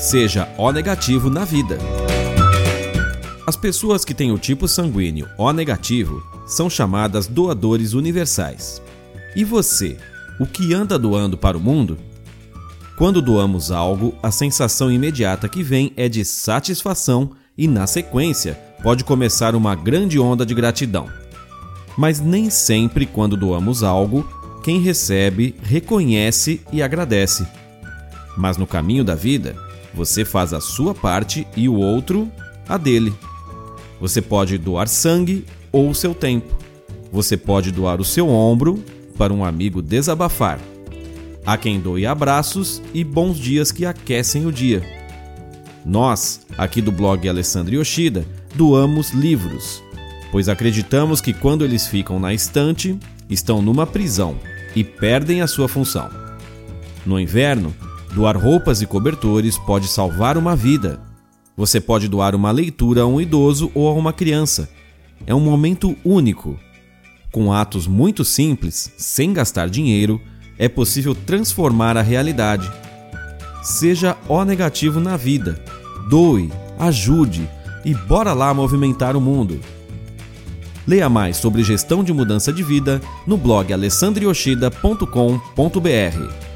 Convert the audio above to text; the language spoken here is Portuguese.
Seja O negativo na vida. As pessoas que têm o tipo sanguíneo O negativo são chamadas doadores universais. E você, o que anda doando para o mundo? Quando doamos algo, a sensação imediata que vem é de satisfação e, na sequência, pode começar uma grande onda de gratidão. Mas nem sempre, quando doamos algo, quem recebe reconhece e agradece. Mas no caminho da vida, você faz a sua parte e o outro a dele. Você pode doar sangue ou seu tempo. Você pode doar o seu ombro para um amigo desabafar. Há quem doe abraços e bons dias que aquecem o dia. Nós, aqui do blog Alessandro Yoshida, doamos livros, pois acreditamos que quando eles ficam na estante, estão numa prisão e perdem a sua função. No inverno, doar roupas e cobertores pode salvar uma vida. Você pode doar uma leitura a um idoso ou a uma criança. É um momento único. Com atos muito simples, sem gastar dinheiro, é possível transformar a realidade. Seja O negativo na vida. Doe, ajude e bora lá movimentar o mundo. Leia mais sobre gestão de mudança de vida no blog alessandrioshida.com.br.